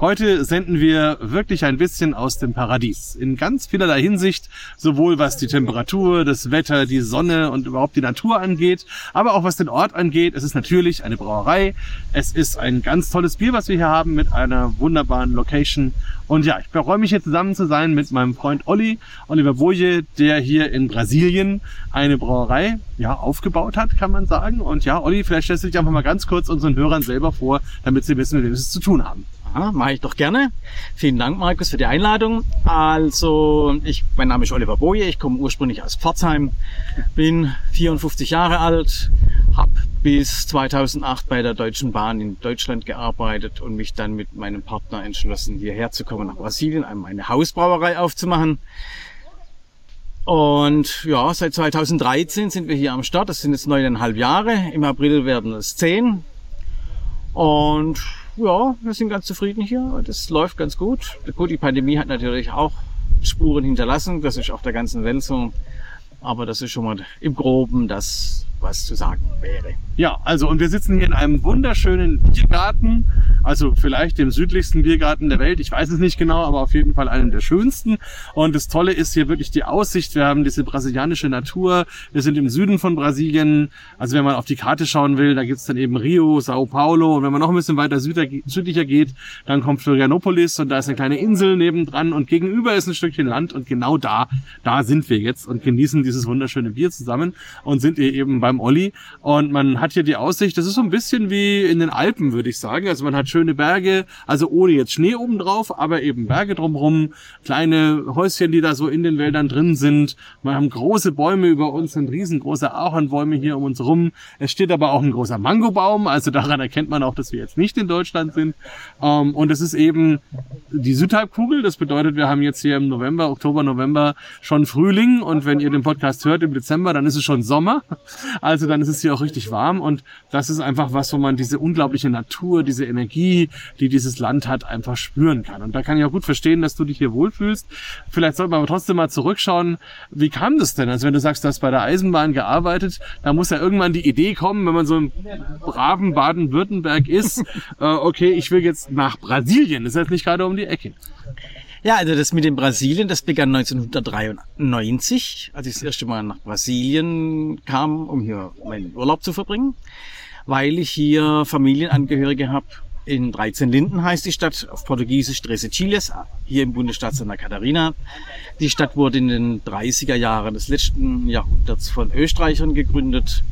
Heute senden wir wirklich ein bisschen aus dem Paradies. In ganz vielerlei Hinsicht, sowohl was die Temperatur, das Wetter, die Sonne und überhaupt die Natur angeht, aber auch was den Ort angeht. Es ist natürlich eine Brauerei. Es ist ein ganz tolles Bier, was wir hier haben mit einer wunderbaren Location. Und ja, ich freue mich hier zusammen zu sein mit meinem Freund Olli, Oliver Boje, der hier in Brasilien eine Brauerei ja, aufgebaut hat, kann man sagen. Und ja, Olli, vielleicht stellst du dich einfach mal ganz kurz unseren Hörern selber vor, damit sie wissen, mit wem sie es zu tun haben. Ja, mache ich doch gerne. Vielen Dank, Markus, für die Einladung. Also, ich, mein Name ist Oliver Boje, ich komme ursprünglich aus Pforzheim, bin 54 Jahre alt, habe bis 2008 bei der Deutschen Bahn in Deutschland gearbeitet und mich dann mit meinem Partner entschlossen, hierher zu kommen nach Brasilien, eine Hausbrauerei aufzumachen. Und ja, seit 2013 sind wir hier am Start. Das sind jetzt neuneinhalb Jahre. Im April werden es zehn. Und ja, wir sind ganz zufrieden hier. Das läuft ganz gut. Gut, die Pandemie hat natürlich auch Spuren hinterlassen. Das ist auf der ganzen Welt so. Aber das ist schon mal im Groben das, was zu sagen wäre. Ja, also und wir sitzen hier in einem wunderschönen Biergarten, also vielleicht dem südlichsten Biergarten der Welt. Ich weiß es nicht genau, aber auf jeden Fall einem der schönsten. Und das Tolle ist hier wirklich die Aussicht. Wir haben diese brasilianische Natur. Wir sind im Süden von Brasilien. Also wenn man auf die Karte schauen will, da gibt's dann eben Rio, Sao Paulo. Und wenn man noch ein bisschen weiter südlicher geht, dann kommt Florianopolis und da ist eine kleine Insel nebendran und gegenüber ist ein Stückchen Land und genau da, da sind wir jetzt und genießen dieses wunderschöne Bier zusammen und sind hier eben beim Olli. Und man hat hier die Aussicht, das ist so ein bisschen wie in den Alpen, würde ich sagen. Also man hat schöne Berge, also ohne jetzt Schnee oben drauf, aber eben Berge drumherum, kleine Häuschen, die da so in den Wäldern drin sind. Wir haben große Bäume über uns, sind riesengroße Ahornbäume hier um uns rum. Es steht aber auch ein großer Mangobaum, also daran erkennt man auch, dass wir jetzt nicht in Deutschland sind. Ähm, und es ist eben die Südhalbkugel, das bedeutet, wir haben jetzt hier im November, Oktober, November schon Frühling und wenn ihr den Podcast hört im Dezember, dann ist es schon Sommer. Also dann ist es hier auch richtig warm. Und das ist einfach was, wo man diese unglaubliche Natur, diese Energie, die dieses Land hat, einfach spüren kann. Und da kann ich auch gut verstehen, dass du dich hier wohlfühlst. Vielleicht sollte man aber trotzdem mal zurückschauen, wie kam das denn? Also wenn du sagst, du hast bei der Eisenbahn gearbeitet, da muss ja irgendwann die Idee kommen, wenn man so im braven Baden-Württemberg ist, äh, okay, ich will jetzt nach Brasilien. Das ist jetzt nicht gerade um die Ecke. Ja, also das mit dem Brasilien, das begann 1993, als ich das erste Mal nach Brasilien kam, um hier meinen Urlaub zu verbringen, weil ich hier Familienangehörige habe. In 13 Linden heißt die Stadt, auf Portugiesisch Trece Chiles, hier im Bundesstaat Santa Catarina. Die Stadt wurde in den 30er Jahren des letzten Jahrhunderts von Österreichern gegründet.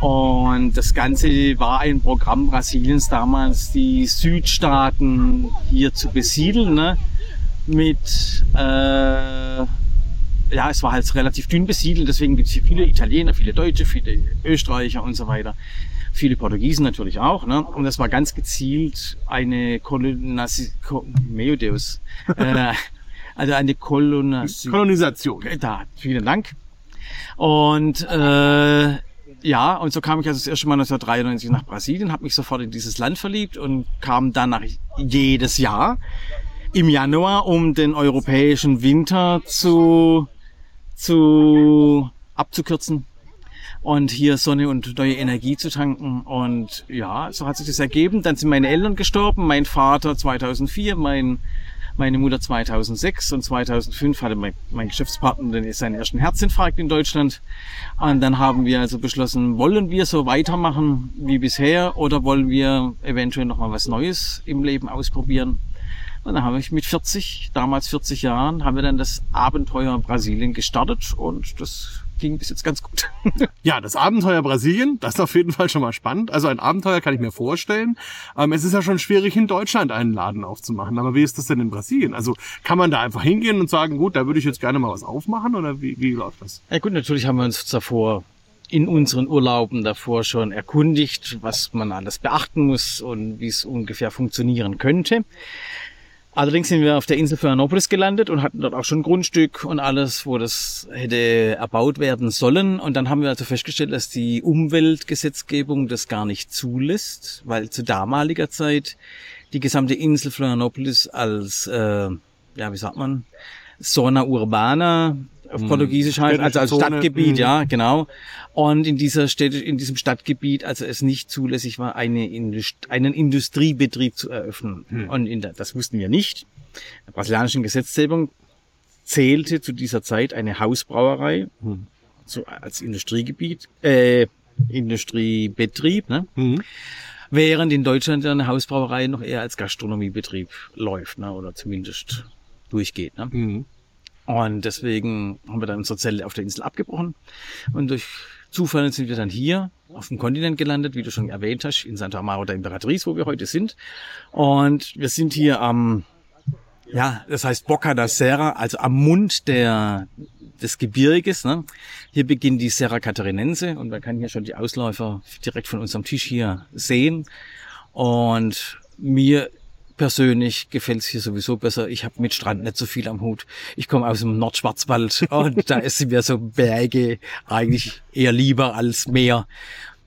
Und das Ganze war ein Programm Brasiliens damals, die Südstaaten hier zu besiedeln. Ne? Mit, äh, ja, es war halt relativ dünn besiedelt, deswegen gibt es hier viele Italiener, viele Deutsche, viele Österreicher und so weiter. Viele Portugiesen natürlich auch. Ne? Und das war ganz gezielt eine Kolonisation, Meo Deus, äh, also eine Kolonis Kolonisation. Da, vielen Dank. Und äh, ja, und so kam ich also das erste Mal 1993 nach Brasilien, habe mich sofort in dieses Land verliebt und kam dann nach jedes Jahr im Januar, um den europäischen Winter zu, zu abzukürzen und hier Sonne und neue Energie zu tanken. Und ja, so hat sich das ergeben. Dann sind meine Eltern gestorben, mein Vater 2004, mein, meine Mutter 2006 und 2005 hatte mein, mein Geschäftspartner seinen ersten Herzinfarkt in Deutschland. Und dann haben wir also beschlossen, wollen wir so weitermachen wie bisher oder wollen wir eventuell nochmal was Neues im Leben ausprobieren? Und dann habe ich mit 40, damals 40 Jahren, haben wir dann das Abenteuer Brasilien gestartet und das ging bis jetzt ganz gut. ja, das Abenteuer Brasilien, das ist auf jeden Fall schon mal spannend. Also ein Abenteuer kann ich mir vorstellen. Ähm, es ist ja schon schwierig, in Deutschland einen Laden aufzumachen. Aber wie ist das denn in Brasilien? Also kann man da einfach hingehen und sagen, gut, da würde ich jetzt gerne mal was aufmachen oder wie, wie läuft das? Ja gut, natürlich haben wir uns davor in unseren Urlauben davor schon erkundigt, was man alles beachten muss und wie es ungefähr funktionieren könnte. Allerdings sind wir auf der Insel Florianopolis gelandet und hatten dort auch schon Grundstück und alles, wo das hätte erbaut werden sollen. Und dann haben wir also festgestellt, dass die Umweltgesetzgebung das gar nicht zulässt, weil zu damaliger Zeit die gesamte Insel Florianopolis als, äh, ja, wie sagt man, Zona Urbana auf Portugiesisch heißt, also als Zone. Stadtgebiet, Mhm. ja, genau. Und in dieser Städte, in diesem Stadtgebiet, also es nicht zulässig war, eine Indust einen Industriebetrieb zu eröffnen. Mhm. Und in der, das wussten wir nicht. In der brasilianischen Gesetzgebung zählte zu dieser Zeit eine Hausbrauerei Mhm. so als Industriegebiet, äh, Industriebetrieb, ne? Mhm. Während in Deutschland eine Hausbrauerei noch eher als Gastronomiebetrieb läuft, ne? oder zumindest durchgeht. Ne? Und deswegen haben wir dann unsere Zelle auf der Insel abgebrochen. Und durch Zufall sind wir dann hier auf dem Kontinent gelandet, wie du schon erwähnt hast, in Santa Amaro da Imperatriz, wo wir heute sind. Und wir sind hier am, ja, das heißt Boca da Serra, also am Mund der, des Gebirges. Ne? Hier beginnt die Serra Catarinense und man kann hier schon die Ausläufer direkt von unserem Tisch hier sehen. Und mir persönlich gefällt es hier sowieso besser. Ich habe mit Strand nicht so viel am Hut. Ich komme aus dem Nordschwarzwald und da ist mir so Berge eigentlich eher lieber als Meer.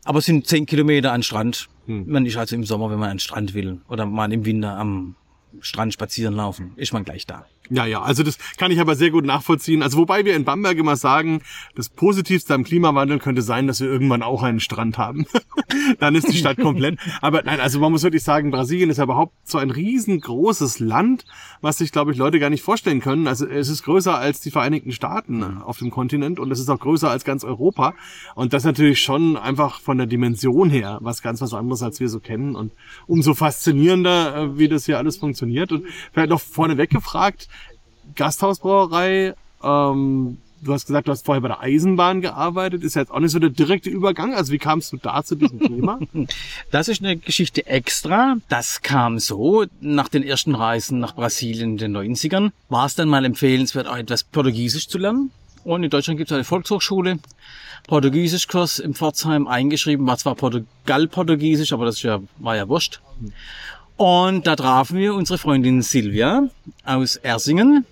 Aber es sind zehn Kilometer an Strand. Man ist also im Sommer, wenn man an Strand will oder mal im Winter am Strand spazieren laufen, ist man gleich da. Ja, ja, also das kann ich aber sehr gut nachvollziehen. Also wobei wir in Bamberg immer sagen, das Positivste am Klimawandel könnte sein, dass wir irgendwann auch einen Strand haben. Dann ist die Stadt komplett. Aber nein, also man muss wirklich sagen, Brasilien ist ja überhaupt so ein riesengroßes Land, was sich, glaube ich, Leute gar nicht vorstellen können. Also es ist größer als die Vereinigten Staaten auf dem Kontinent und es ist auch größer als ganz Europa. Und das natürlich schon einfach von der Dimension her was ganz was anderes, als wir so kennen. Und umso faszinierender, äh, wie das hier alles funktioniert. Und vielleicht noch vorneweg gefragt, Gasthausbrauerei, ähm, du hast gesagt, du hast vorher bei der Eisenbahn gearbeitet, ist ja jetzt auch nicht so der direkte Übergang. Also wie kamst du da zu diesem Thema? Das ist eine Geschichte extra. Das kam so, nach den ersten Reisen nach Brasilien in den 90ern, war es dann mal empfehlenswert, auch etwas Portugiesisch zu lernen. Und in Deutschland gibt es eine Volkshochschule. Portugiesischkurs im Pforzheim eingeschrieben, war zwar Portugal-Portugiesisch, aber das ist ja, war ja wurscht. Und da trafen wir unsere Freundin Silvia aus Ersingen,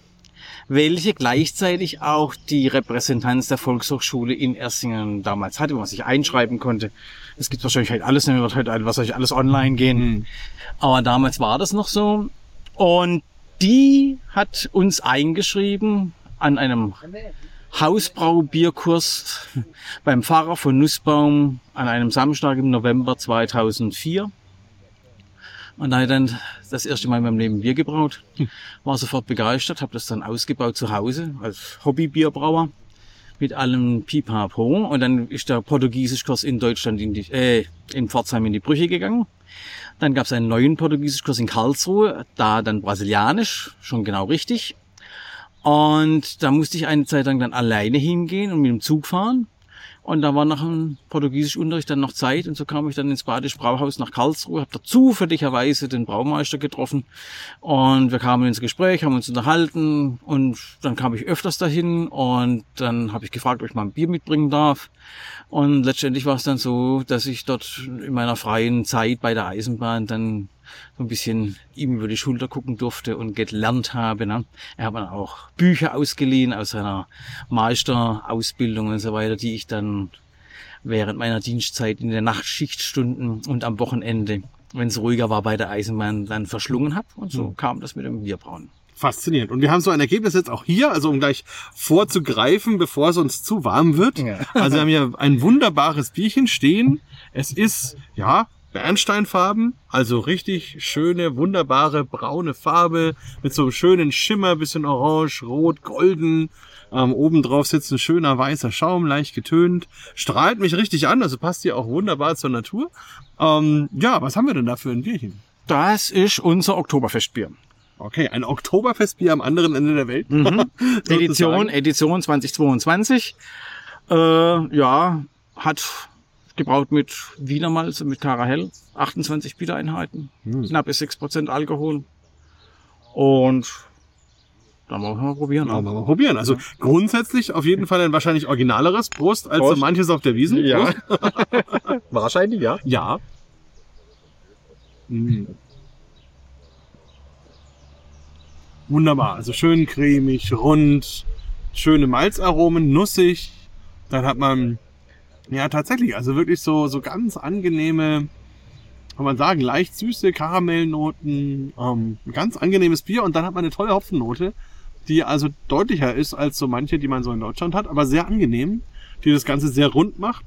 welche gleichzeitig auch die Repräsentanz der Volkshochschule in Ersingen damals hatte, wo man sich einschreiben konnte. Es gibt wahrscheinlich halt alles, ne, wird halt wahrscheinlich alles online gehen. Aber damals war das noch so. Und die hat uns eingeschrieben an einem Hausbraubierkurs beim Pfarrer von Nussbaum an einem Samstag im November 2004. Und da habe ich dann das erste Mal in meinem Leben Bier gebraut. War sofort begeistert, habe das dann ausgebaut zu Hause als Hobbybierbrauer mit allem Pipapo. Und dann ist der Portugiesischkurs in Deutschland in die, äh, in Pforzheim in die Brüche gegangen. Dann gab es einen neuen Portugiesischkurs in Karlsruhe, da dann Brasilianisch, schon genau richtig. Und da musste ich eine Zeit lang dann alleine hingehen und mit dem Zug fahren. Und da war nach dem Portugiesischunterricht dann noch Zeit und so kam ich dann ins Badische Brauhaus nach Karlsruhe, habe da zufälligerweise den Braumeister getroffen und wir kamen ins Gespräch, haben uns unterhalten und dann kam ich öfters dahin und dann habe ich gefragt, ob ich mal ein Bier mitbringen darf. Und letztendlich war es dann so, dass ich dort in meiner freien Zeit bei der Eisenbahn dann so ein bisschen ihm über die Schulter gucken durfte und gelernt habe. Ne? Er hat mir auch Bücher ausgeliehen aus seiner Meisterausbildung und so weiter, die ich dann während meiner Dienstzeit in den Nachtschichtstunden und am Wochenende, wenn es ruhiger war bei der Eisenbahn, dann verschlungen habe. Und so kam das mit dem Bierbrauen. Faszinierend. Und wir haben so ein Ergebnis jetzt auch hier, also um gleich vorzugreifen, bevor es uns zu warm wird. Ja. Also wir haben hier ein wunderbares Bierchen stehen. Es ist, ja, Bernsteinfarben, also richtig schöne, wunderbare braune Farbe mit so einem schönen Schimmer, bisschen orange, rot, golden. Ähm, obendrauf sitzt ein schöner weißer Schaum, leicht getönt. Strahlt mich richtig an, also passt hier auch wunderbar zur Natur. Ähm, ja, was haben wir denn da für ein Bierchen? Das ist unser Oktoberfestbier. Okay, ein Oktoberfestbier am anderen Ende der Welt. Mhm. Edition. Edition 2022. Äh, ja, hat gebraut mit Wiener Malz und mit Karahell. 28 Bittereinheiten, Hm. knappe 6% Alkohol. Und dann wollen wir mal probieren. Ja, mal probieren. Also grundsätzlich auf jeden Fall ein wahrscheinlich originaleres Brust als so Prost. manches auf der Wiesen. Ja. Wahrscheinlich, ja. Ja. Mm. Wunderbar. Also schön cremig, rund, schöne Malzaromen, nussig. Dann hat man ja tatsächlich, also wirklich so, so ganz angenehme, kann man sagen, leicht süße Karamellnoten, ähm, ganz angenehmes Bier und dann hat man eine tolle Hopfennote. die also deutlicher ist als so manche, die man so in Deutschland hat, aber sehr angenehm, die das Ganze sehr rund macht.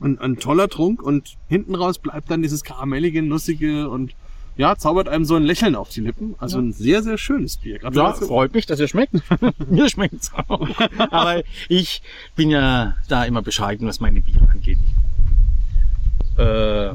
Ein, ein toller Trunk und hinten raus bleibt dann dieses karamellige, nussige und ja, zaubert einem so ein Lächeln auf die Lippen. Also ein sehr, sehr schönes Bier. Ja, freut mich, dass es schmeckt. Mir schmeckt's auch. Aber ich bin ja da immer bescheiden, was meine Biere angeht. Äh,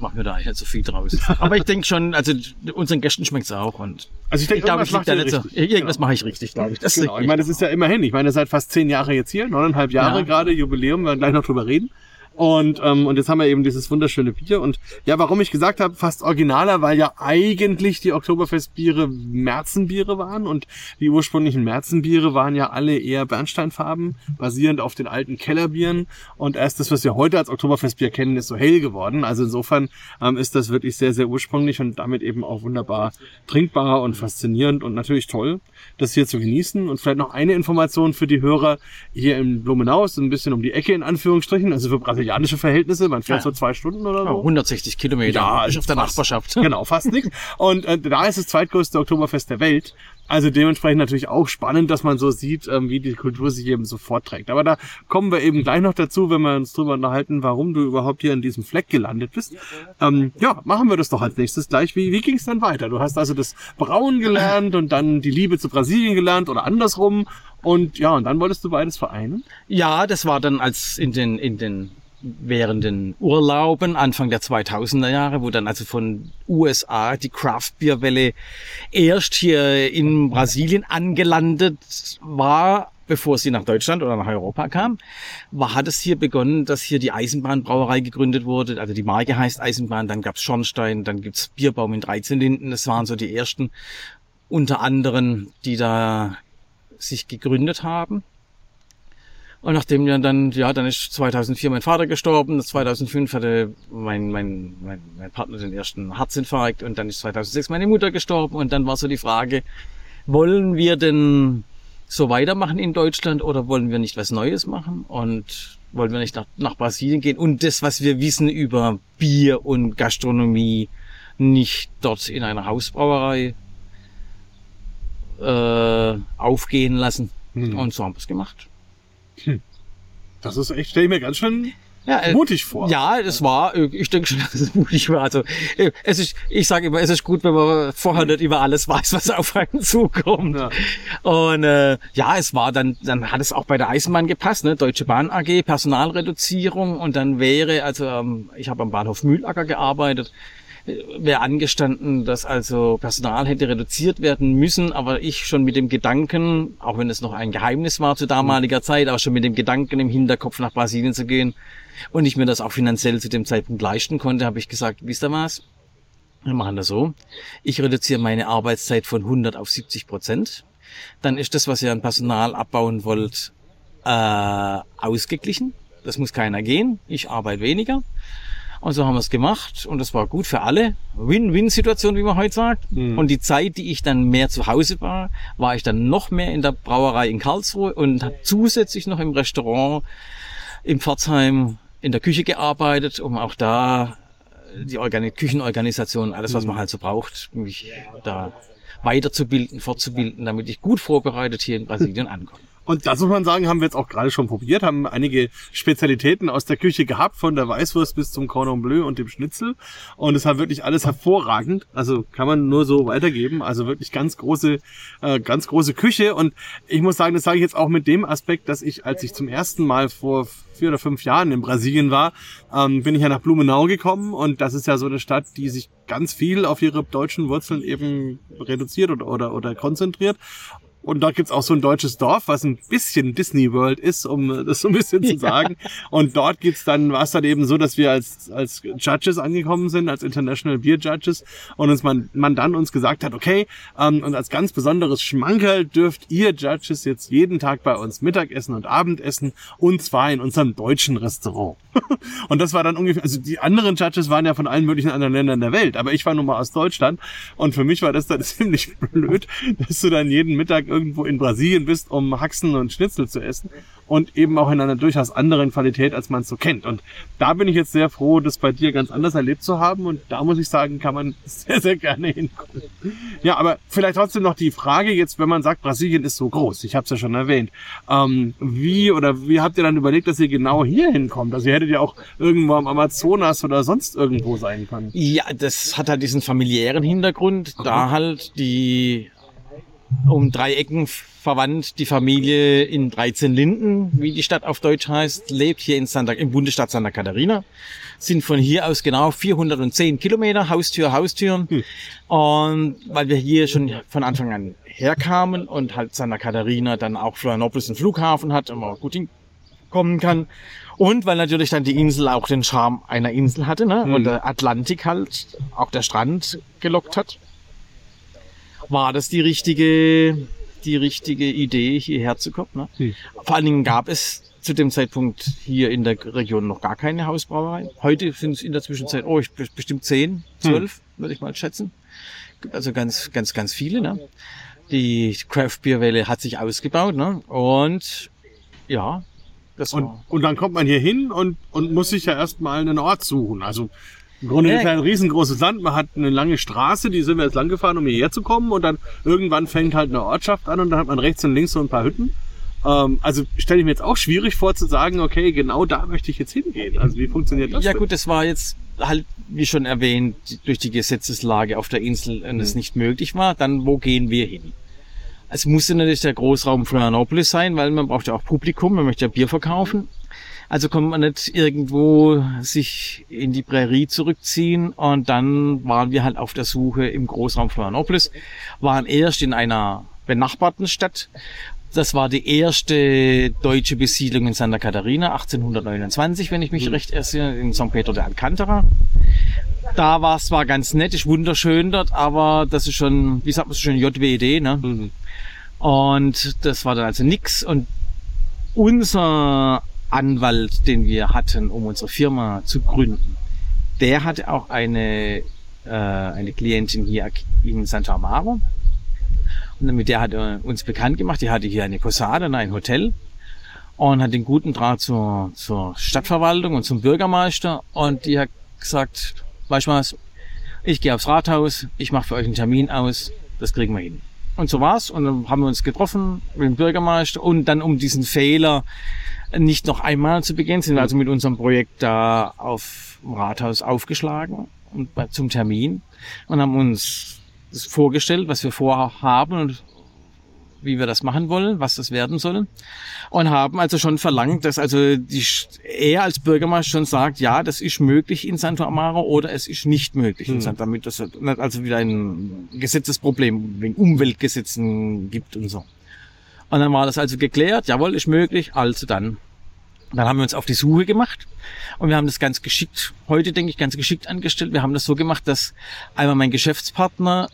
mach mir da eigentlich nicht so viel draus. Aber ich denke schon, also unseren Gästen schmeckt's auch und Also ich denke, ich irgendwas ich macht da ihr nicht so. Irgendwas Genau. mache ich richtig, glaube ich. Das Genau. Ich meine, das ist ja immerhin. Ich meine, ihr seid fast zehn Jahre jetzt hier, neuneinhalb Jahre Ja. gerade, Jubiläum, wir werden gleich noch drüber reden. Und, ähm, und jetzt haben wir eben dieses wunderschöne Bier. Und ja, warum ich gesagt habe, fast originaler, weil ja eigentlich die Oktoberfestbiere Märzenbiere waren. Und die ursprünglichen Märzenbiere waren ja alle eher Bernsteinfarben, basierend auf den alten Kellerbieren. Und erst das, was wir heute als Oktoberfestbier kennen, ist so hell geworden. Also insofern ähm, ist das wirklich sehr, sehr ursprünglich und damit eben auch wunderbar trinkbar und faszinierend und natürlich toll, das hier zu genießen. Und vielleicht noch eine Information für die Hörer hier in Blumenau, ist ein bisschen um die Ecke in Anführungsstrichen, also für brasilianische Verhältnisse, man fährt Ja. so zwei Stunden oder so. Oh, 160 Kilometer. Ja, ist auf der fast. Nachbarschaft. Genau, fast nichts. Und äh, da ist das zweitgrößte Oktoberfest der Welt. Also dementsprechend natürlich auch spannend, dass man so sieht, ähm, wie die Kultur sich eben so vorträgt. Aber da kommen wir eben gleich noch dazu, wenn wir uns drüber unterhalten, warum du überhaupt hier in diesem Fleck gelandet bist. Ähm, ja, machen wir das doch als nächstes gleich. Wie, wie ging es dann weiter? Du hast also das Brauen gelernt und dann die Liebe zu Brasilien gelernt oder andersrum. Und ja, und dann wolltest du beides vereinen? Ja, das war dann als in den, in den, während den Urlauben Anfang der 2000er Jahre, wo dann also von USA die Craft Beer Welle erst hier in Brasilien angelandet war, bevor sie nach Deutschland oder nach Europa kam, war, hat es hier begonnen, dass hier die Eisenbahnbrauerei gegründet wurde. Also die Marke heißt Eisenbahn, dann gab's Schornstein, dann gibt's Bierbaum in 13 Linden. Das waren so die ersten unter anderem, die da sich gegründet haben. Und nachdem ja dann, ja, dann ist 2004 mein Vater gestorben, 2005 hatte mein, mein, mein, mein Partner den ersten Herzinfarkt und dann ist 2006 meine Mutter gestorben und dann war so die Frage, wollen wir denn so weitermachen in Deutschland oder wollen wir nicht was Neues machen und wollen wir nicht nach, nach Brasilien gehen und das, was wir wissen über Bier und Gastronomie, nicht dort in einer Hausbrauerei äh, aufgehen lassen. Hm. Und so haben wir es gemacht. Das ist echt, stell ich mir ganz schön Ja, äh, mutig vor. Ja, das war, äh, ich denke schon, dass es mutig war. Also, äh, es ist, ich sage immer, es ist gut, wenn man vorher nicht über alles weiß, was auf einen zukommt. Ja. Und äh, ja, es war dann, dann hat es auch bei der Eisenbahn gepasst, ne? Deutsche Bahn AG, Personalreduzierung und dann wäre, also ähm, ich habe am Bahnhof Mühlacker gearbeitet, wäre angestanden, dass also Personal hätte reduziert werden müssen, aber ich schon mit dem Gedanken, auch wenn es noch ein Geheimnis war zu damaliger Zeit, aber schon mit dem Gedanken im Hinterkopf nach Brasilien zu gehen und ich mir das auch finanziell zu dem Zeitpunkt leisten konnte, habe ich gesagt, wisst ihr was? Wir machen das so. Ich reduziere meine Arbeitszeit von 100 auf 70 Prozent. Dann ist das, was ihr an Personal abbauen wollt, äh, ausgeglichen. Das muss keiner gehen. Ich arbeite weniger. Und so haben wir es gemacht und das war gut für alle. Win-Win-Situation, wie man heute sagt. Mhm. Und die Zeit, die ich dann mehr zu Hause war, war ich dann noch mehr in der Brauerei in Karlsruhe und habe zusätzlich noch im Restaurant im Pforzheim in der Küche gearbeitet, um auch da die Organi Küchenorganisation, alles was man halt so braucht, mich da weiterzubilden, fortzubilden, damit ich gut vorbereitet hier in Brasilien ankomme. Und das muss man sagen, haben wir jetzt auch gerade schon probiert, haben einige Spezialitäten aus der Küche gehabt, von der Weißwurst bis zum Cordon Bleu und dem Schnitzel. Und es hat wirklich alles hervorragend. Also kann man nur so weitergeben. Also wirklich ganz große, äh, ganz große Küche. Und ich muss sagen, das sage ich jetzt auch mit dem Aspekt, dass ich, als ich zum ersten Mal vor vier oder fünf Jahren in Brasilien war, ähm, bin ich ja nach Blumenau gekommen. Und das ist ja so eine Stadt, die sich ganz viel auf ihre deutschen Wurzeln eben reduziert oder, oder, oder konzentriert. Und dort gibt's auch so ein deutsches Dorf, was ein bisschen Disney World ist, um das so ein bisschen zu sagen. Und dort gibt's dann, war es dann eben so, dass wir als, als Judges angekommen sind, als International Beer Judges, und uns man, man dann uns gesagt hat, okay, ähm, und als ganz besonderes Schmankerl dürft ihr Judges jetzt jeden Tag bei uns Mittagessen und Abendessen, und zwar in unserem deutschen Restaurant. und das war dann ungefähr, also die anderen Judges waren ja von allen möglichen anderen Ländern der Welt, aber ich war nun mal aus Deutschland, und für mich war das dann ziemlich blöd, dass du dann jeden Mittag irgendwo in Brasilien bist, um Haxen und Schnitzel zu essen und eben auch in einer durchaus anderen Qualität, als man es so kennt. Und da bin ich jetzt sehr froh, das bei dir ganz anders erlebt zu haben und da muss ich sagen, kann man sehr, sehr gerne hinkommen. Ja, aber vielleicht trotzdem noch die Frage jetzt, wenn man sagt, Brasilien ist so groß, ich habe es ja schon erwähnt, ähm, wie oder wie habt ihr dann überlegt, dass ihr genau hier hinkommt? Also ihr hättet ja auch irgendwo am Amazonas oder sonst irgendwo sein können. Ja, das hat halt diesen familiären Hintergrund, da halt die um drei Ecken verwandt die Familie in 13 Linden, wie die Stadt auf Deutsch heißt, lebt hier in Santa, im Bundesstaat Santa Catarina, sind von hier aus genau 410 Kilometer, Haustür, Haustür. Hm. Und weil wir hier schon von Anfang an herkamen und halt Santa Catarina dann auch Florianopolis einen Flughafen hat und man gut hinkommen kann. Und weil natürlich dann die Insel auch den Charme einer Insel hatte, ne? Hm. Und der Atlantik halt, auch der Strand gelockt hat war das die richtige, die richtige Idee, hierher zu kommen. Ne? Vor allen Dingen gab es zu dem Zeitpunkt hier in der Region noch gar keine Hausbrauerei. Heute sind es in der Zwischenzeit, oh, ich, bestimmt zehn, zwölf, hm. würde ich mal schätzen. Also ganz, ganz, ganz viele. Ne? Die Craft Beer Welle hat sich ausgebaut. Ne? Und ja, das und, und dann kommt man hier hin und, und muss sich ja erstmal einen Ort suchen. Also im Grunde ja. ist ja ein riesengroßes Land. Man hat eine lange Straße, die sind wir jetzt lang gefahren, um hierher zu kommen. Und dann irgendwann fängt halt eine Ortschaft an und dann hat man rechts und links so ein paar Hütten. Ähm, also stelle ich mir jetzt auch schwierig vor zu sagen, okay, genau da möchte ich jetzt hingehen. Also wie funktioniert das? Ja denn? gut, das war jetzt halt, wie schon erwähnt, durch die Gesetzeslage auf der Insel und es mhm. nicht möglich war. Dann, wo gehen wir hin? Es musste natürlich der Großraum Florianopolis sein, weil man braucht ja auch Publikum, man möchte ja Bier verkaufen. Also konnte man nicht irgendwo sich in die Prärie zurückziehen und dann waren wir halt auf der Suche im Großraum Florianopolis, waren erst in einer benachbarten Stadt. Das war die erste deutsche Besiedlung in Santa Catarina, 1829, wenn ich mich mhm. recht erinnere, in San Pedro de Alcantara. Da war es zwar ganz nett, ist wunderschön dort, aber das ist schon, wie sagt man so schön, JWD, ne? Mhm. Und das war dann also nix. Und unser Anwalt, den wir hatten, um unsere Firma zu gründen, der hatte auch eine, äh, eine Klientin hier in Santa Amaro. Und mit der hat er uns bekannt gemacht. Die hatte hier eine Posade, ein Hotel und hat den guten Draht zur, zur Stadtverwaltung und zum Bürgermeister. Und die hat gesagt, weißt du was, ich gehe aufs Rathaus, ich mache für euch einen Termin aus, das kriegen wir hin. Und so war's. Und dann haben wir uns getroffen mit dem Bürgermeister und dann um diesen Fehler nicht noch einmal zu begehen, sind wir also mit unserem Projekt da auf dem Rathaus aufgeschlagen und zum Termin und haben uns das vorgestellt, was wir vorhaben und wie wir das machen wollen, was das werden soll. Und haben also schon verlangt, dass also die, er als Bürgermeister schon sagt, ja, das ist möglich in Santa Amaro oder es ist nicht möglich hm. in Santa, damit das also wieder ein Gesetzesproblem wegen Umweltgesetzen gibt und so. Und dann war das also geklärt, jawohl, ist möglich, also dann. Dann haben wir uns auf die Suche gemacht und wir haben das ganz geschickt, heute denke ich, ganz geschickt angestellt. Wir haben das so gemacht, dass einmal mein Geschäftspartner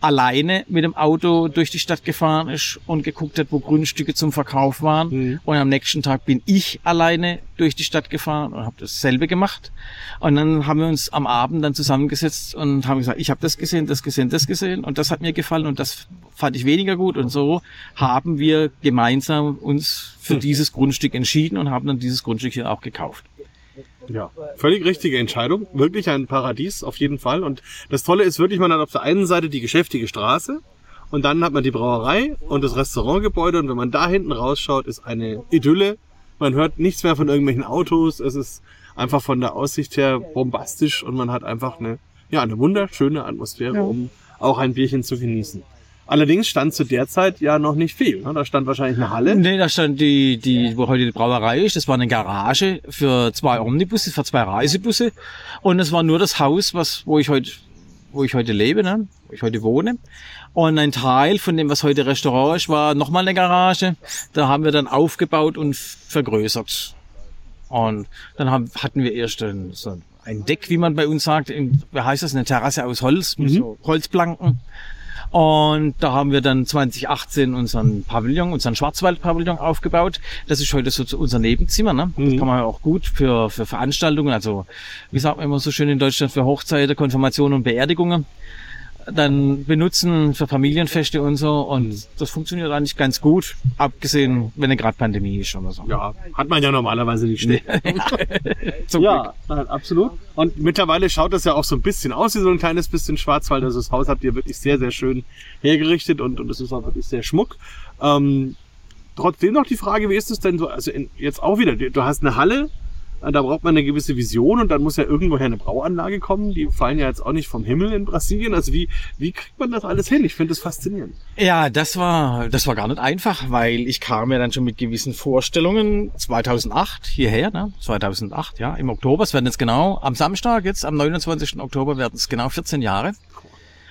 alleine mit dem Auto durch die Stadt gefahren ist und geguckt hat, wo Grundstücke zum Verkauf waren. Mhm. Und am nächsten Tag bin ich alleine durch die Stadt gefahren und habe dasselbe gemacht. Und dann haben wir uns am Abend dann zusammengesetzt und haben gesagt, ich habe das gesehen, das gesehen, das gesehen und das hat mir gefallen und das fand ich weniger gut. Und so haben wir gemeinsam uns für mhm. dieses Grundstück entschieden und haben dann dieses Grundstück hier auch gekauft. Ja, völlig richtige Entscheidung. Wirklich ein Paradies auf jeden Fall. Und das Tolle ist wirklich, man hat auf der einen Seite die geschäftige Straße und dann hat man die Brauerei und das Restaurantgebäude. Und wenn man da hinten rausschaut, ist eine Idylle. Man hört nichts mehr von irgendwelchen Autos. Es ist einfach von der Aussicht her bombastisch und man hat einfach eine, ja, eine wunderschöne Atmosphäre, um auch ein Bierchen zu genießen. Allerdings stand zu der Zeit ja noch nicht viel. Ne? Da stand wahrscheinlich eine Halle. Nee, da stand die, die, wo heute die Brauerei ist. Das war eine Garage für zwei Omnibusse, für zwei Reisebusse. Und es war nur das Haus, was, wo ich heute, wo ich heute lebe, ne? wo ich heute wohne. Und ein Teil von dem, was heute Restaurant ist, war nochmal eine Garage. Da haben wir dann aufgebaut und vergrößert. Und dann haben, hatten wir erst ein, so ein Deck, wie man bei uns sagt. In, wie heißt das? Eine Terrasse aus Holz, mit mhm. so Holzplanken. Und da haben wir dann 2018 unseren Pavillon, unseren Schwarzwald-Pavillon aufgebaut. Das ist heute so unser Nebenzimmer. Ne? Das mhm. kann man auch gut für, für Veranstaltungen, also wie sagt man immer so schön in Deutschland, für Hochzeiten, Konfirmationen und Beerdigungen dann benutzen für Familienfeste und so. Und Mhm. das funktioniert eigentlich ganz gut, abgesehen, wenn eine gerade Pandemie ist oder so. Ja, hat man ja normalerweise nicht Glück. Ja, nein, absolut. Und mittlerweile schaut das ja auch so ein bisschen aus wie so ein kleines bisschen Schwarzwald. Also das Haus habt ihr wirklich sehr, sehr schön hergerichtet und, und es ist auch wirklich sehr schmuck. Ähm, trotzdem noch die Frage, wie ist es denn so, also in, jetzt auch wieder, du hast eine Halle, äh, da braucht man eine gewisse Vision und dann muss ja irgendwoher eine Brauanlage kommen. Die fallen ja jetzt auch nicht vom Himmel in Brasilien. Also wie, wie kriegt man das alles hin? Ich finde das faszinierend. Ja, das war, das war gar nicht einfach, weil ich kam ja dann schon mit gewissen Vorstellungen 2008 hierher, ne? 2008, ja, im Oktober. Es werden jetzt genau am Samstag, jetzt am 29. Oktober werden es genau 14 Jahre,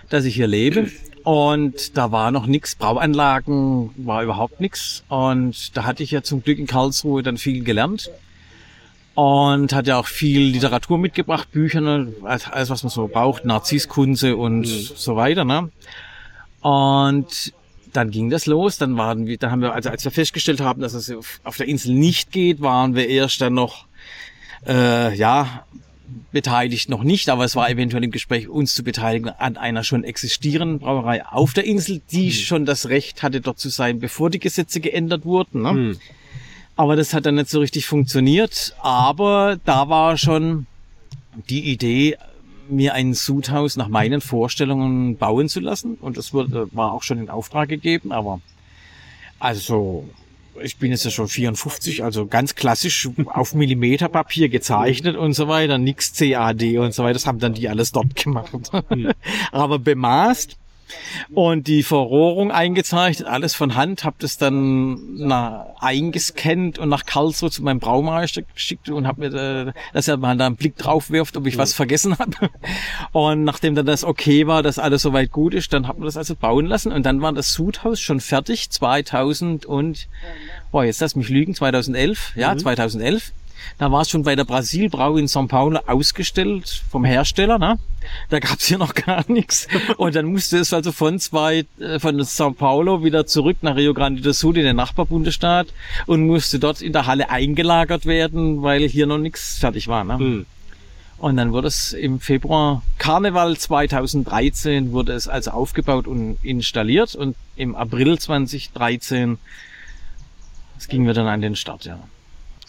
dass ich hier lebe. Und da war noch nix, Brauanlagen war überhaupt nix. Und da hatte ich ja zum Glück in Karlsruhe dann viel gelernt. Und hat ja auch viel Literatur mitgebracht, Bücher, ne? alles was man so braucht, Narzisskunze und so weiter. Ne? Und dann ging das los. Dann waren wir, dann haben wir, also als wir festgestellt haben, dass es auf, der Insel nicht geht, waren wir erst dann noch, äh, ja, beteiligt noch nicht, aber es war eventuell im Gespräch, uns zu beteiligen an einer schon existierenden Brauerei auf der Insel, die schon das Recht hatte, dort zu sein, bevor die Gesetze geändert wurden. Ne? Hm. Aber das hat dann nicht so richtig funktioniert. Aber da war schon die Idee, mir ein Sudhaus nach meinen Vorstellungen bauen zu lassen. Und das wurde, war auch schon in Auftrag gegeben. Aber also, ich bin jetzt ja schon 54, also ganz klassisch auf Millimeterpapier gezeichnet und so weiter. Nix CAD und so weiter. Das haben dann die alles dort gemacht. Aber bemaßt und die Verrohrung eingezeichnet, alles von Hand, habe das dann na, eingescannt und nach Karlsruhe zu meinem Braumeister geschickt und habe mir, dass er mal da einen Blick drauf wirft, ob ich was vergessen habe. Und nachdem dann das okay war, dass alles soweit gut ist, dann hat man das also bauen lassen und dann war das Sudhaus schon fertig, 2000 und, boah, jetzt lass mich lügen, 2011, ja, 2011. Da war es schon bei der Brasilbrau in São Paulo ausgestellt vom Hersteller. Ne? Da gab's hier noch gar nichts. Und dann musste es also von zwei, äh, von São Paulo wieder zurück nach Rio Grande do Sul in den Nachbarbundesstaat und musste dort in der Halle eingelagert werden, weil hier noch nichts fertig war. Ne? Hm. Und dann wurde es im Februar Karneval 2013 wurde es also aufgebaut und installiert und im April 2013 es ging wir dann an den Start, ja.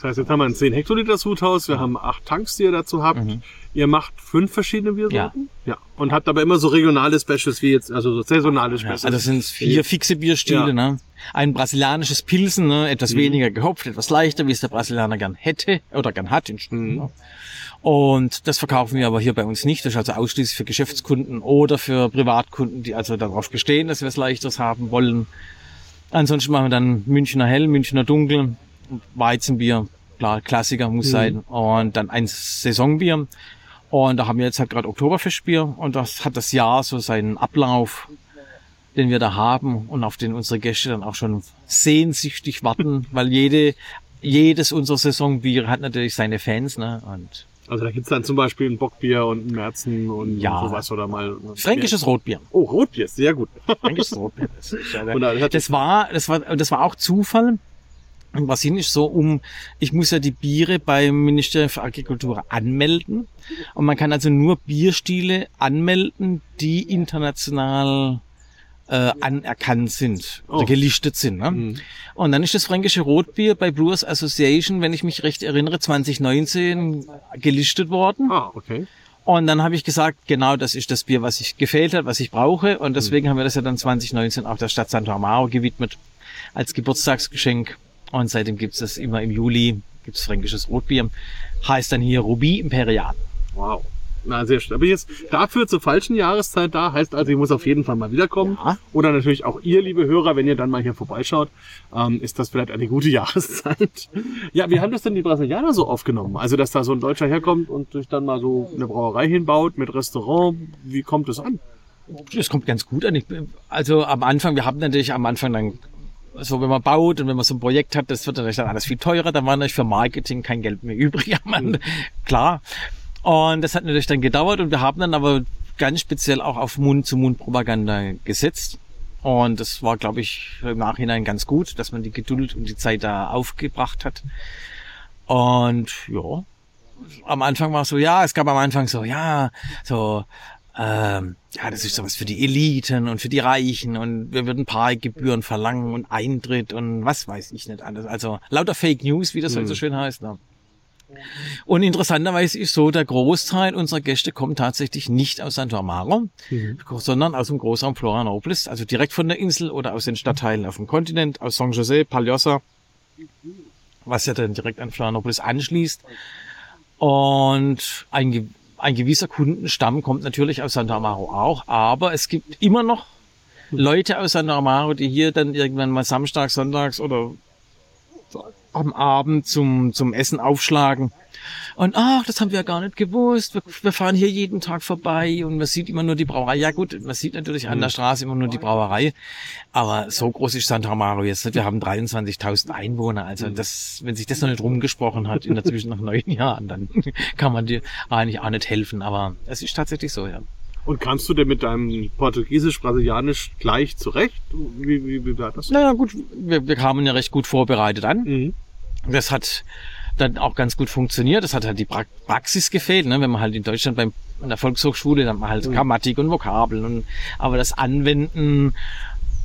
Das heißt, jetzt haben wir ein 10 Hektoliter Sudhaus, wir haben acht Tanks, die ihr dazu habt. Mhm. Ihr macht fünf verschiedene Biersorten? Ja. Und habt aber immer so regionale Specials wie jetzt, also so saisonale Ja, Specials. also das sind vier fixe Bierstile, Ja. ne? Ein brasilianisches Pilsen, ne? etwas Mhm. weniger gehopft, etwas leichter, wie es der Brasilianer gern hätte oder gern hat. In Mhm. ja. Und das verkaufen wir aber hier bei uns nicht. Das ist also ausschließlich für Geschäftskunden oder für Privatkunden, die also darauf bestehen, dass wir es leichteres haben wollen. Ansonsten machen wir dann Münchner Hell, Münchner Dunkel, Weizenbier, klar, Klassiker muss Mhm. sein. Und dann ein Saisonbier. Und da haben wir jetzt halt gerade Oktoberfestbier und das hat das Jahr so seinen Ablauf, den wir da haben und auf den unsere Gäste dann auch schon sehnsüchtig warten, weil jede, jedes unserer Saisonbiere hat natürlich seine Fans, ne? Und also da gibt's dann zum Beispiel ein Bockbier und ein Märzen und Ja. sowas oder mal. fränkisches Rotbier. Oh, Rotbier, sehr gut. Fränkisches Rotbier. Das, ist ja, das war, das war, das war auch Zufall. Und was hin ist so um, ich muss ja die Biere beim Ministerium für Agrikultur anmelden. Und man kann also nur Bierstile anmelden, die international äh, anerkannt sind oder Oh. gelistet sind. Ne? Mhm. Und dann ist das fränkische Rotbier bei Brewers Association, wenn ich mich recht erinnere, 2019 gelistet worden. Ah, okay. Und dann habe ich gesagt, genau das ist das Bier, was ich gefehlt hat, was ich brauche. Und deswegen haben wir das ja dann 2019 auch der Stadt Santo Amaro gewidmet als Geburtstagsgeschenk. Und seitdem gibt's das immer im Juli, gibt's fränkisches Rotbier. Heißt dann hier Ruby Imperial. Wow. Na, sehr schön. Aber jetzt dafür zur falschen Jahreszeit da, heißt also, ich muss auf jeden Fall mal wiederkommen. Ja. Oder natürlich auch ihr, liebe Hörer, wenn ihr dann mal hier vorbeischaut, ähm, ist das vielleicht eine gute Jahreszeit. ja, wie haben das denn die Brasilianer so aufgenommen? Also, dass da so ein Deutscher herkommt und sich dann mal so eine Brauerei hinbaut mit Restaurant. Wie kommt das an? Das kommt ganz gut an. Also am Anfang, wir haben natürlich am Anfang dann so, wenn man baut und wenn man so ein Projekt hat, das wird natürlich dann alles viel teurer, dann war natürlich für Marketing kein Geld mehr übrig. am Ende. Klar. Und das hat natürlich dann gedauert und wir haben dann aber ganz speziell auch auf Mund-zu-Mund-Propaganda gesetzt. Und das war, glaube ich, im Nachhinein ganz gut, dass man die Geduld und die Zeit da aufgebracht hat. Und ja, am Anfang war es so, ja, es gab am Anfang so, ja, so, ähm, ja, das ist sowas für die Eliten und für die Reichen und wir würden Parkgebühren verlangen und Eintritt und was weiß ich nicht alles. Also lauter Fake News, wie das halt so schön heißt. Ne? Und interessanterweise ist so, der Großteil unserer Gäste kommt tatsächlich nicht aus Santo Amaro, sondern aus dem Großraum Florianopolis, also direkt von der Insel oder aus den Stadtteilen auf dem Kontinent, aus San José, Palhosa, was ja dann direkt an Florianopolis anschließt. Und ein, ein gewisser Kundenstamm kommt natürlich aus Santa Amaro auch, aber es gibt immer noch Leute aus Santa Amaro, die hier dann irgendwann mal samstags, sonntags oder am Abend zum, zum Essen aufschlagen. Und ach, das haben wir ja gar nicht gewusst. Wir, wir fahren hier jeden Tag vorbei und man sieht immer nur die Brauerei. Ja gut, man sieht natürlich an der Straße immer nur die Brauerei. Aber so groß ist Santa Amaro jetzt nicht. Wir haben 23.000 Einwohner. Also das, wenn sich das noch nicht rumgesprochen hat in der Zwischen nach neun Jahren, dann kann man dir eigentlich auch nicht helfen. Aber es ist tatsächlich so, ja. Und kamst du denn mit deinem Portugiesisch-Brasilianisch gleich zurecht? Wie, wie, wie war das? Naja gut, wir, wir kamen ja recht gut vorbereitet an. Mhm. Das hat dann auch ganz gut funktioniert. Das hat halt die pra Praxis gefehlt, ne? wenn man halt in Deutschland beim an der Volkshochschule, dann hat man halt Grammatik und Vokabeln und aber das Anwenden.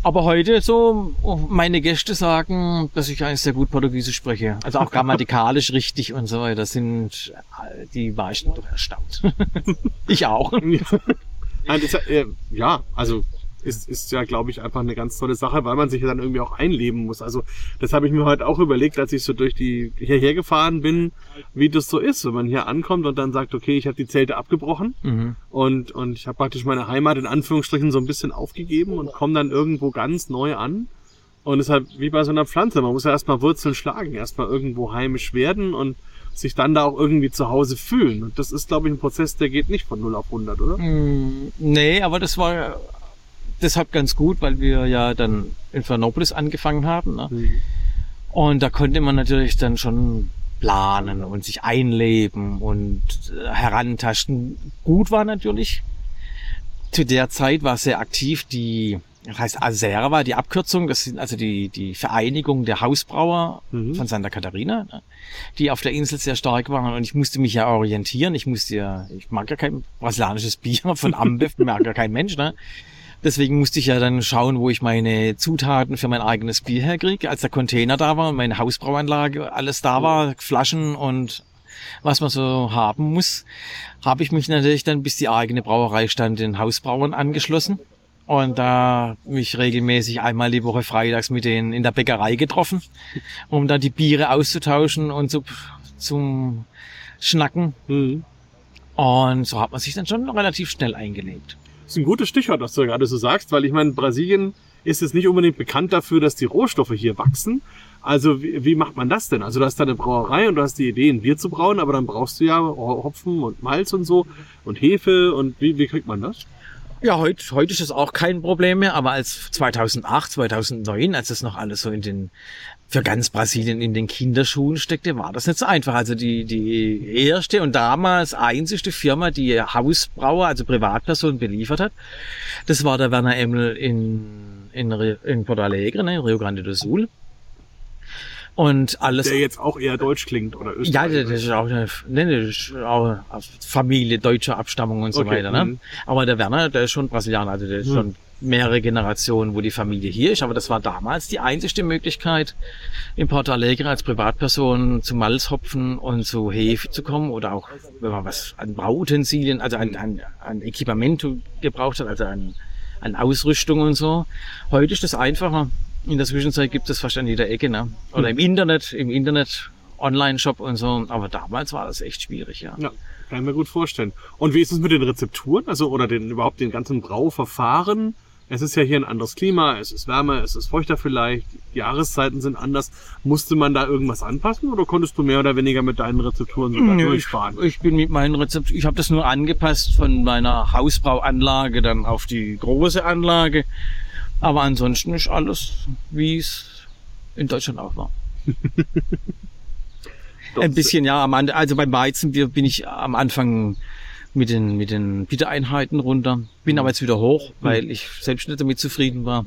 Aber heute so, oh, meine Gäste sagen, dass ich eigentlich sehr gut Portugiesisch spreche. Also auch grammatikalisch richtig und so weiter. Das sind äh, die meisten doch erstaunt. ich auch. Nein, das, äh, ja, also ist, ist ja, glaube ich, einfach eine ganz tolle Sache, weil man sich ja dann irgendwie auch einleben muss. Also das habe ich mir heute auch überlegt, als ich so durch die hierher gefahren bin, wie das so ist, wenn man hier ankommt und dann sagt, okay, ich habe die Zelte abgebrochen Mhm. und, und ich habe praktisch meine Heimat in Anführungsstrichen so ein bisschen aufgegeben und komme dann irgendwo ganz neu an. Und es ist halt wie bei so einer Pflanze. Man muss ja erstmal Wurzeln schlagen, erstmal irgendwo heimisch werden und sich dann da auch irgendwie zu Hause fühlen. Und das ist, glaube ich, ein Prozess, der geht nicht von 0 auf 100, oder? Mm, Nee, aber das war deshalb ganz gut, weil wir ja dann in Florianopolis angefangen haben. Ne? Und da konnte man natürlich dann schon planen und sich einleben und äh, herantasten. Gut war natürlich, zu der Zeit war sehr aktiv die, das heißt Aserva, die Abkürzung, das sind also die, die Vereinigung der Hausbrauer Mhm. von Santa Catarina, ne, die auf der Insel sehr stark waren und ich musste mich ja orientieren. Ich musste ja, ich mag ja kein brasilianisches Bier von Ambev, mag ja kein Mensch, ne? Deswegen musste ich ja dann schauen, wo ich meine Zutaten für mein eigenes Bier herkriege. Als der Container da war und meine Hausbrauanlage, alles da war, Flaschen und was man so haben muss, habe ich mich natürlich dann, bis die eigene Brauerei stand, den Hausbrauern angeschlossen. Und da mich regelmäßig einmal die Woche freitags mit denen in der Bäckerei getroffen, um da die Biere auszutauschen und so zum Schnacken. Mhm. Und so hat man sich dann schon relativ schnell eingelebt. Ist ein gutes Stichwort, was du gerade so sagst, weil ich meine, Brasilien ist jetzt nicht unbedingt bekannt dafür, dass die Rohstoffe hier wachsen. Also wie, wie macht man das denn? Also du hast da eine Brauerei und du hast die Idee, ein Bier zu brauen, aber dann brauchst du ja Hopfen und Malz und so und Hefe und wie, wie kriegt man das? Ja, heute, heute ist es auch kein Problem mehr, aber als 2008, 2009, als das noch alles so in den, für ganz Brasilien in den Kinderschuhen steckte, war das nicht so einfach. Also die, die erste und damals einzigste Firma, die Hausbrauer, also Privatpersonen beliefert hat, das war der Werner Emmel in, in, in Porto Alegre, ne, in Rio Grande do Sul. Und alles Der jetzt auch eher deutsch klingt oder ja, österreichisch. das ist auch eine, ne, das ist auch Familie deutscher Abstammung und so Okay, weiter. Ne? mhm. Aber der Werner, der ist schon Brasilianer, also der ist schon mehrere Generationen, wo die Familie hier ist. Aber das war damals die einzigste Möglichkeit, in Porto Alegre als Privatperson zu Malzhopfen und zu Hefe zu kommen oder auch, wenn man was an Bauutensilien, also an, an, an Equipament gebraucht hat, also an, an Ausrüstung und so. Heute ist das einfacher. In der Zwischenzeit gibt es fast an jeder Ecke, ne? Oder im Internet, im Internet, Online-Shop und so. Aber damals war das echt schwierig, ja. Ja, kann ich mir gut vorstellen. Und wie ist es mit den Rezepturen, also oder den überhaupt den ganzen Brauverfahren? Es ist ja hier ein anderes Klima, es ist wärmer, es ist feuchter vielleicht, die Jahreszeiten sind anders. Musste man da irgendwas anpassen oder konntest du mehr oder weniger mit deinen Rezepturen sogar Nö, ich, durchfahren? ich bin mit meinem Rezept, ich habe das nur angepasst von meiner Hausbrauanlage dann auf die große Anlage. Aber ansonsten ist alles, wie es in Deutschland auch war. Ein bisschen, ja, also beim Weizenbier bin ich am Anfang mit den, mit den Bittereinheiten runter, bin aber jetzt wieder hoch, weil ich selbst nicht damit zufrieden war.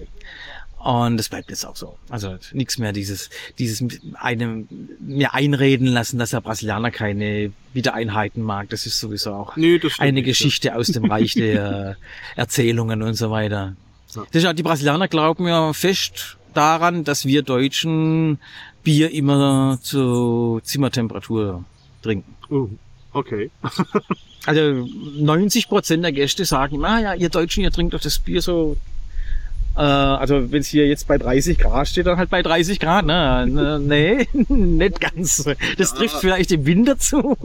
Und das bleibt jetzt auch so. Also nichts mehr dieses, dieses einem mir einreden lassen, dass der Brasilianer keine Wiedereinheiten mag. Das ist sowieso auch Nee, eine nicht, Geschichte aus dem Reich der Erzählungen und so weiter. Ja. Die Brasilianer glauben ja fest daran, dass wir Deutschen Bier immer zu Zimmertemperatur trinken. Oh, okay. Also 90 Prozent der Gäste sagen, ah ja, ihr Deutschen, ihr trinkt doch das Bier so. Äh, also wenn es hier jetzt bei 30 Grad steht, dann halt bei 30 Grad. Ne? nee, nicht ganz. Das trifft vielleicht im Winter zu.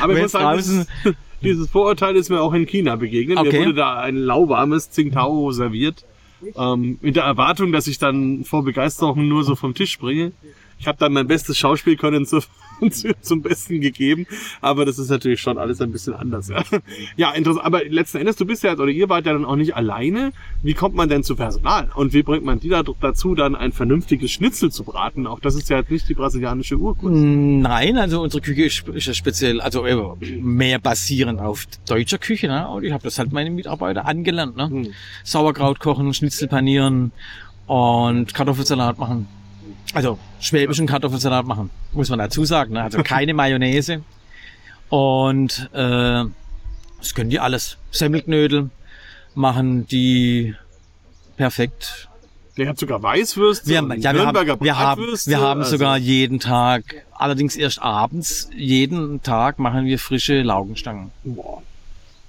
Aber ich muss sagen, draußen- dieses, dieses Vorurteil ist mir auch in China begegnet. Mir Okay. wurde da ein lauwarmes Tsingtao serviert. Ähm, mit der Erwartung, dass ich dann vor Begeisterung nur so vom Tisch springe. Ich habe dann mein bestes Schauspiel können zu, zu, zum Besten gegeben, aber das ist natürlich schon alles ein bisschen anders. Ja, ja interessant. Aber letzten Endes, du bist ja, oder ihr wart ja dann auch nicht alleine. Wie kommt man denn zu Personal? Und wie bringt man die da, dazu, dann ein vernünftiges Schnitzel zu braten? Auch das ist ja jetzt nicht die brasilianische Urkunst. Nein, also unsere Küche ist, ja speziell, also äh, mehr basierend auf deutscher Küche. Ne? Und ich habe das halt meine Mitarbeiter angelernt. Ne? Hm. Sauerkraut kochen, Schnitzel panieren und Kartoffelsalat machen. Also schwäbischen Kartoffelsalat machen, muss man dazu sagen. Ne? Also keine Mayonnaise. Und äh, das können die alles. Semmelknödel machen die perfekt. Der hat sogar Weißwürste. Wir, haben, ja, wir, haben, wir, haben, wir haben also- sogar jeden Tag, allerdings erst abends, jeden Tag machen wir frische Laugenstangen. Boah.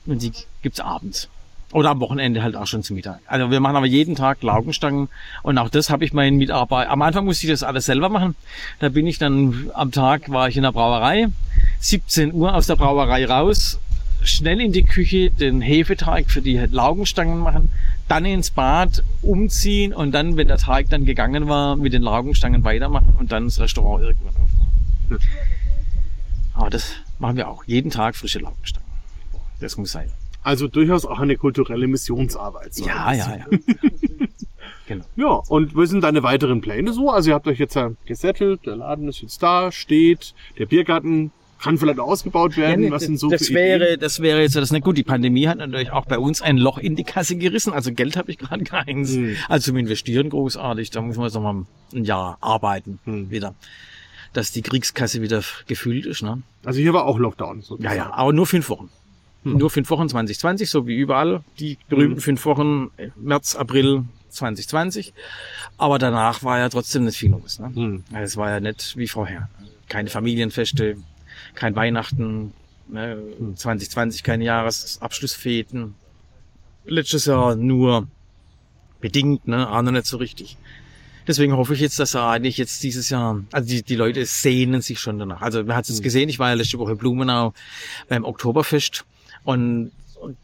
Und die gibt's abends. Oder am Wochenende halt auch schon zum Mittag. Also wir machen aber jeden Tag Laugenstangen und auch das habe ich meinen Mitarbeitern. Am Anfang musste ich das alles selber machen. Da bin ich dann am Tag war ich in der Brauerei, 17 Uhr aus der Brauerei raus, schnell in die Küche den Hefeteig für die Laugenstangen machen, dann ins Bad umziehen und dann, wenn der Teig dann gegangen war, mit den Laugenstangen weitermachen und dann das Restaurant irgendwann aufmachen. Aber das machen wir auch. Jeden Tag frische Laugenstangen. Das muss sein. Also durchaus auch eine kulturelle Missionsarbeit. so Ja, ja, bisschen. ja. Ja, und was sind deine weiteren Pläne so? Also ihr habt euch jetzt ja gesettelt, der Laden ist jetzt da, steht, der Biergarten kann vielleicht ausgebaut werden. Ja, nee, was sind so das wäre, Ideen? das wäre jetzt das nicht gut. Die Pandemie hat natürlich auch bei uns ein Loch in die Kasse gerissen. Also Geld habe ich gerade keins. Hm. Also zum Investieren großartig. Da muss man jetzt noch mal ein Jahr arbeiten Hm. wieder, dass die Kriegskasse wieder gefüllt ist. Ne? Also hier war auch Lockdown. Ja, sozusagen. ja, aber nur fünf Wochen. Hm. Nur fünf Wochen 2020, so wie überall. Die berühmten fünf Wochen äh, März, April 2020. Aber danach war ja trotzdem nicht viel los. Ne? Hm. Ja, Es war ja nicht wie vorher. Keine Familienfeste, kein Weihnachten, ne, 2020 keine Jahresabschlussfäden. Letztes Jahr nur bedingt, ne, auch noch nicht so richtig. Deswegen hoffe ich jetzt, dass er eigentlich jetzt dieses Jahr, also die, die Leute sehnen sich schon danach. Also man hat es jetzt gesehen, ich war ja letzte Woche in Blumenau beim Oktoberfest und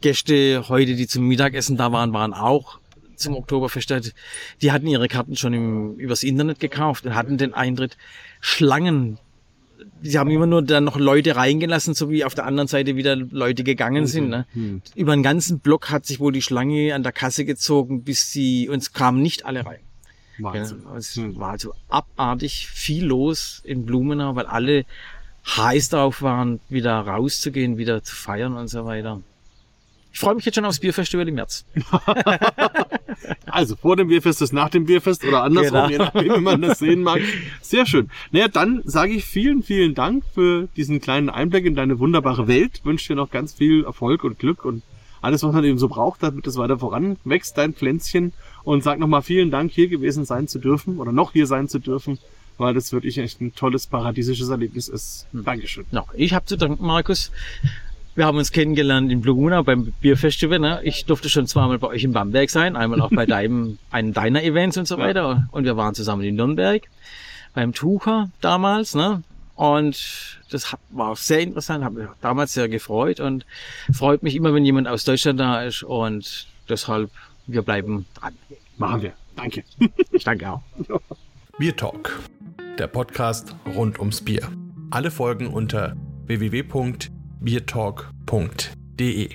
Gäste heute, die zum Mittagessen da waren, waren auch zum Oktoberfest. Die hatten ihre Karten schon im, übers Internet gekauft und hatten den Eintritt. Schlangen. Sie haben immer nur dann noch Leute reingelassen, so wie auf der anderen Seite wieder Leute gegangen sind. Ne? Hm. Über den ganzen Block hat sich wohl die Schlange an der Kasse gezogen, bis sie, uns kamen nicht alle rein. Ja, Wahnsinn. es Hm. war also abartig viel los in Blumenau, weil alle heiß darauf waren, wieder rauszugehen, wieder zu feiern und so weiter. Ich freue mich jetzt schon aufs Bierfestival im März. Also vor dem Bierfest ist nach dem Bierfest oder andersrum, Genau. je nachdem, wie man das sehen mag. Sehr schön. Naja, dann sage ich vielen, vielen Dank für diesen kleinen Einblick in deine wunderbare Welt. Wünsche dir noch ganz viel Erfolg und Glück und alles, was man eben so braucht, damit es weiter voran wächst, dein Pflänzchen. Und sag nochmal vielen Dank, hier gewesen sein zu dürfen oder noch hier sein zu dürfen, weil das wirklich echt ein tolles, paradiesisches Erlebnis ist. Dankeschön. Ja, ich habe zu danken, Markus. Wir haben uns kennengelernt in Blumenau beim Bierfestival. Ne? Ich durfte schon zweimal bei euch in Bamberg sein, einmal auch bei deinem, einem deiner Events und so weiter. Und wir waren zusammen in Nürnberg beim Tucher damals. Ne? Und das war auch sehr interessant, habe mich damals sehr gefreut und freut mich immer, wenn jemand aus Deutschland da ist. Und deshalb, wir bleiben dran. Machen wir. Danke. Ich danke auch. Bier Talk, der Podcast rund ums Bier. Alle Folgen unter www.biertalk.de.